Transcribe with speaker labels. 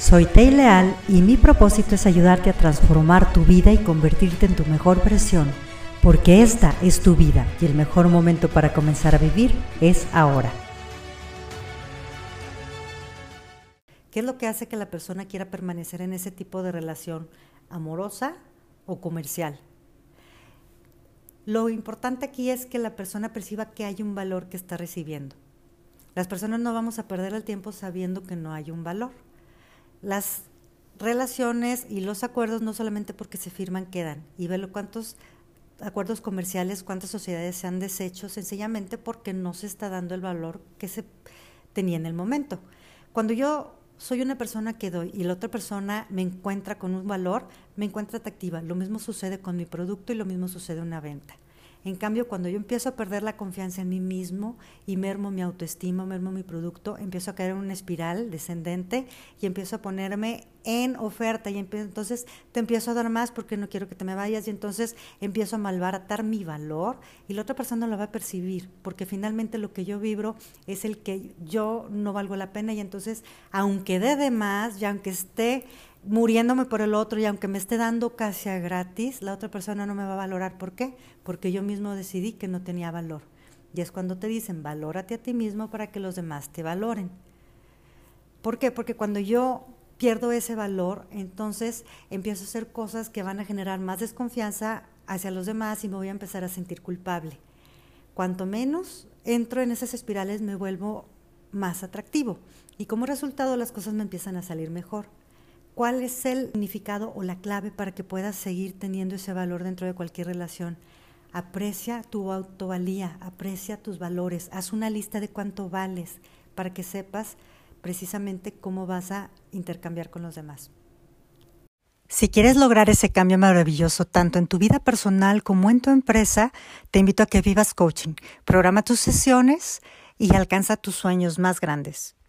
Speaker 1: Soy Tei Leal y mi propósito es ayudarte a transformar tu vida y convertirte en tu mejor versión, porque esta es tu vida y el mejor momento para comenzar a vivir es ahora. ¿Qué es lo que hace que la persona quiera permanecer en ese tipo de relación amorosa o comercial? Lo importante aquí es que la persona perciba que hay un valor que está recibiendo. Las personas no vamos a perder el tiempo sabiendo que no hay un valor. Las relaciones y los acuerdos no solamente porque se firman quedan. Y velo cuántos acuerdos comerciales, cuántas sociedades se han deshecho sencillamente porque no se está dando el valor que se tenía en el momento. Cuando yo soy una persona que doy y la otra persona me encuentra con un valor, me encuentra atractiva. Lo mismo sucede con mi producto y lo mismo sucede en una venta. En cambio, cuando yo empiezo a perder la confianza en mí mismo y mermo mi autoestima, mermo mi producto, empiezo a caer en una espiral descendente y empiezo a ponerme en oferta y entonces te empiezo a dar más porque no quiero que te me vayas y entonces empiezo a malbaratar mi valor y la otra persona lo va a percibir porque finalmente lo que yo vibro es el que yo no valgo la pena y entonces aunque dé de más y aunque esté muriéndome por el otro y aunque me esté dando casi a gratis, la otra persona no me va a valorar. ¿Por qué? Porque yo mismo decidí que no tenía valor. Y es cuando te dicen, valórate a ti mismo para que los demás te valoren. ¿Por qué? Porque cuando yo pierdo ese valor, entonces empiezo a hacer cosas que van a generar más desconfianza hacia los demás y me voy a empezar a sentir culpable. Cuanto menos entro en esas espirales, me vuelvo más atractivo. Y como resultado las cosas me empiezan a salir mejor. ¿Cuál es el significado o la clave para que puedas seguir teniendo ese valor dentro de cualquier relación? Aprecia tu autovalía, aprecia tus valores, haz una lista de cuánto vales para que sepas precisamente cómo vas a intercambiar con los demás. Si quieres lograr ese cambio maravilloso tanto en tu vida personal como en tu empresa, te invito a que vivas coaching. Programa tus sesiones y alcanza tus sueños más grandes.